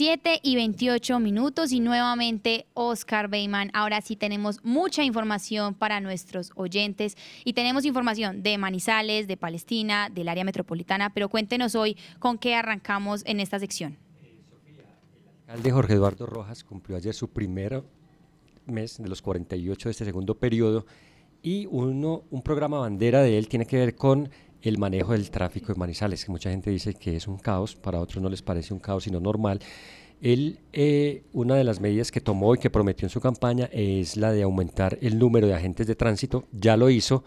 7 y 28 minutos y nuevamente Oscar Beyman. Ahora sí tenemos mucha información para nuestros oyentes y tenemos información de Manizales, de Palestina, del área metropolitana, pero cuéntenos hoy con qué arrancamos en esta sección. El alcalde Jorge Eduardo Rojas cumplió ayer su primer mes de los 48 de este segundo periodo y uno, un programa bandera de él tiene que ver con el manejo del tráfico en Manizales, que mucha gente dice que es un caos, para otros no les parece un caos, sino normal. Él, eh, una de las medidas que tomó y que prometió en su campaña es la de aumentar el número de agentes de tránsito, ya lo hizo.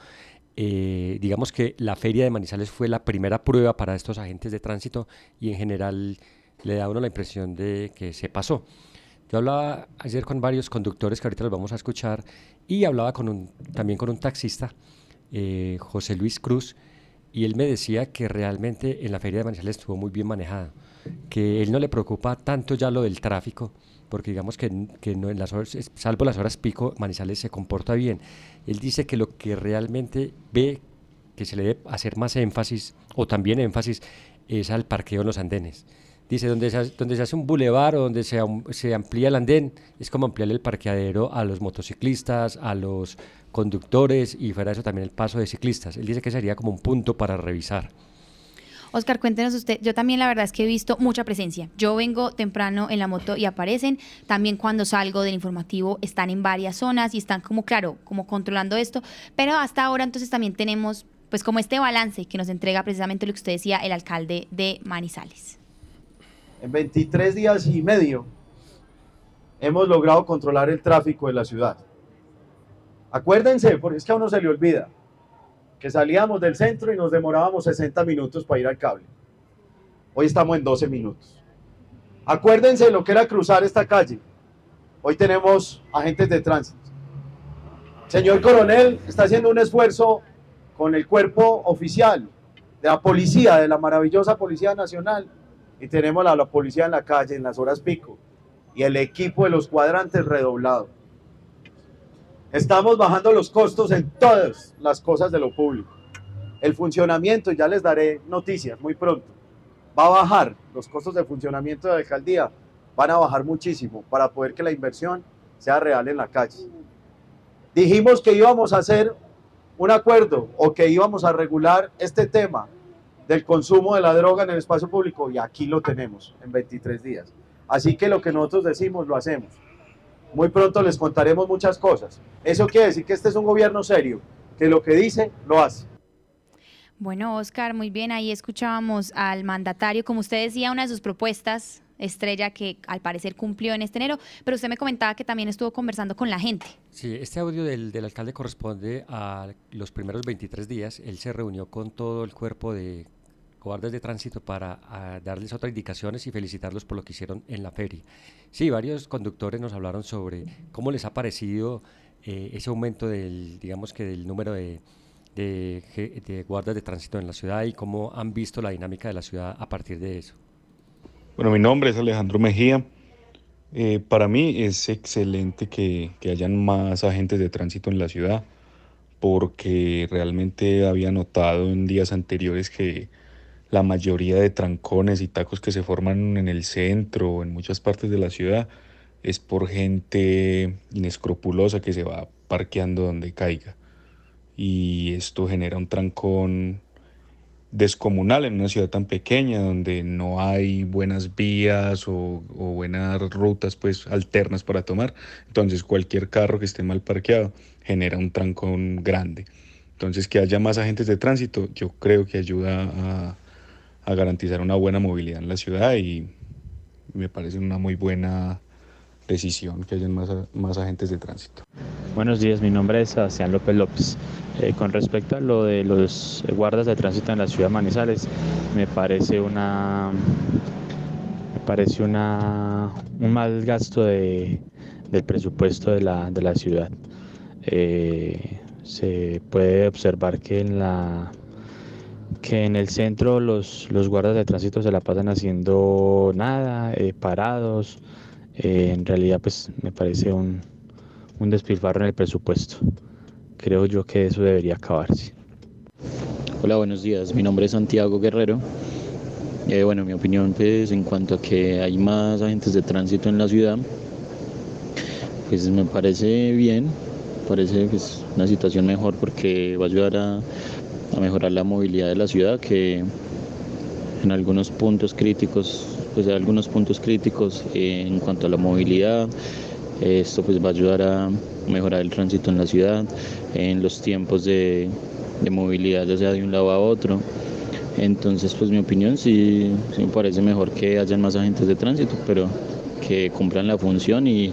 Eh, digamos que la feria de Manizales fue la primera prueba para estos agentes de tránsito y en general le da a uno la impresión de que se pasó. Yo hablaba ayer con varios conductores que ahorita los vamos a escuchar y hablaba también con un taxista, eh, José Luis Cruz, y él me decía que realmente en la feria de Manizales estuvo muy bien manejada, que él no le preocupa tanto ya lo del tráfico, porque digamos que, que no en las horas, salvo las horas pico, Manizales se comporta bien. Él dice que lo que realmente ve que se le debe hacer más énfasis, o también énfasis, es al parqueo en los andenes. Dice, donde se, donde se hace un bulevar o donde se, se amplía el andén, es como ampliarle el parqueadero a los motociclistas, a los conductores y fuera eso también el paso de ciclistas. Él dice que sería como un punto para revisar. Oscar, cuéntenos usted, yo también la verdad es que he visto mucha presencia. Yo vengo temprano en la moto y aparecen, también cuando salgo del informativo están en varias zonas y están como, claro, como controlando esto, pero hasta ahora entonces también tenemos pues como este balance que nos entrega precisamente lo que usted decía, el alcalde de Manizales. En 23 días y medio hemos logrado controlar el tráfico de la ciudad. Acuérdense, porque es que a uno se le olvida, que salíamos del centro y nos demorábamos 60 minutos para ir al cable. Hoy estamos en 12 minutos. Acuérdense de lo que era cruzar esta calle. Hoy tenemos agentes de tránsito. Señor coronel, está haciendo un esfuerzo con el cuerpo oficial de la policía, de la maravillosa Policía Nacional, y tenemos a la policía en la calle en las horas pico, y el equipo de los cuadrantes redoblado. Estamos bajando los costos en todas las cosas de lo público. El funcionamiento, ya les daré noticias muy pronto, va a bajar. Los costos de funcionamiento de la alcaldía van a bajar muchísimo para poder que la inversión sea real en la calle. Dijimos que íbamos a hacer un acuerdo o que íbamos a regular este tema del consumo de la droga en el espacio público y aquí lo tenemos en 23 días. Así que lo que nosotros decimos lo hacemos. Muy pronto les contaremos muchas cosas. Eso quiere decir que este es un gobierno serio, que lo que dice, lo hace. Bueno, Oscar, muy bien, ahí escuchábamos al mandatario, como usted decía, una de sus propuestas estrella que al parecer cumplió en este enero, pero usted me comentaba que también estuvo conversando con la gente. Sí, este audio del, alcalde corresponde a los primeros 23 días. Él se reunió con todo el cuerpo de guardias de tránsito para darles otras indicaciones y felicitarlos por lo que hicieron en la feria. Sí, varios conductores nos hablaron sobre cómo les ha parecido eh, ese aumento del, digamos que del número de, guardias de tránsito en la ciudad y cómo han visto la dinámica de la ciudad a partir de eso. Bueno, mi nombre es Alejandro Mejía. Eh, para mí es excelente que, que hayan más agentes de tránsito en la ciudad porque realmente había notado en días anteriores que la mayoría de trancones y tacos que se forman en el centro o en muchas partes de la ciudad es por gente inescrupulosa que se va parqueando donde caiga. Y esto genera un trancón descomunal en una ciudad tan pequeña donde no hay buenas vías o, o, buenas rutas pues alternas para tomar. Entonces cualquier carro que esté mal parqueado genera un trancón grande. Entonces que haya más agentes de tránsito yo creo que ayuda a, a garantizar una buena movilidad en la ciudad y me parece una muy buena decisión que hayan más, más agentes de tránsito. Buenos días, mi nombre es Sebastián López López. Eh, con respecto a lo de los guardas de tránsito en la ciudad de Manizales, me parece una me parece una un mal gasto de, del presupuesto de la, de la ciudad. Eh, se puede observar que en la que en el centro los, los guardas de tránsito se la pasan haciendo nada, eh, parados. En realidad, pues me parece un, un despilfarro en el presupuesto. Creo yo que eso debería acabarse. Hola, buenos días. Mi nombre es Santiago Guerrero. Eh, bueno, mi opinión pues en cuanto a que hay más agentes de tránsito en la ciudad, pues me parece bien, parece pues, una situación mejor porque va a ayudar a, mejorar la movilidad de la ciudad que en algunos puntos críticos, pues hay algunos puntos críticos eh, en cuanto a la movilidad. Esto pues va a ayudar a mejorar el tránsito en la ciudad, en los tiempos de, movilidad, ya sea de un lado a otro. Entonces, pues mi opinión sí, sí me parece mejor que hayan más agentes de tránsito, pero que cumplan la función y,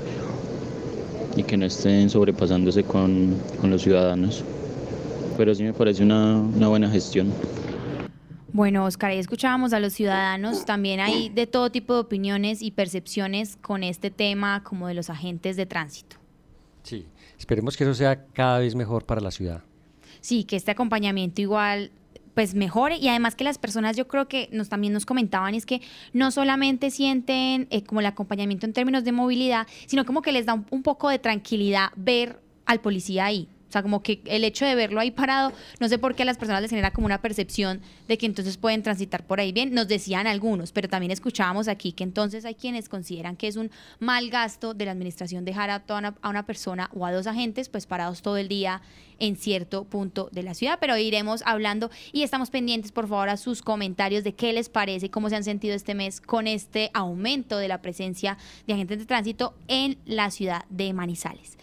y que no estén sobrepasándose con, con los ciudadanos. Pero sí me parece una, una buena gestión. Bueno, Oscar, ahí escuchábamos a los ciudadanos. También hay de todo tipo de opiniones y percepciones con este tema, como de los agentes de tránsito. Sí, esperemos que eso sea cada vez mejor para la ciudad. Sí, que este acompañamiento igual pues mejore y además que las personas yo creo que nos también nos comentaban es que no solamente sienten eh, como el acompañamiento en términos de movilidad, sino como que les da un, un poco de tranquilidad ver al policía ahí. O sea, como que el hecho de verlo ahí parado, no sé por qué a las personas les genera como una percepción de que entonces pueden transitar por ahí bien. Nos decían algunos, pero también escuchábamos aquí que entonces hay quienes consideran que es un mal gasto de la administración dejar a, toda una, a una persona o a dos agentes pues parados todo el día en cierto punto de la ciudad, pero iremos hablando y estamos pendientes por favor a sus comentarios de qué les parece y cómo se han sentido este mes con este aumento de la presencia de agentes de tránsito en la ciudad de Manizales.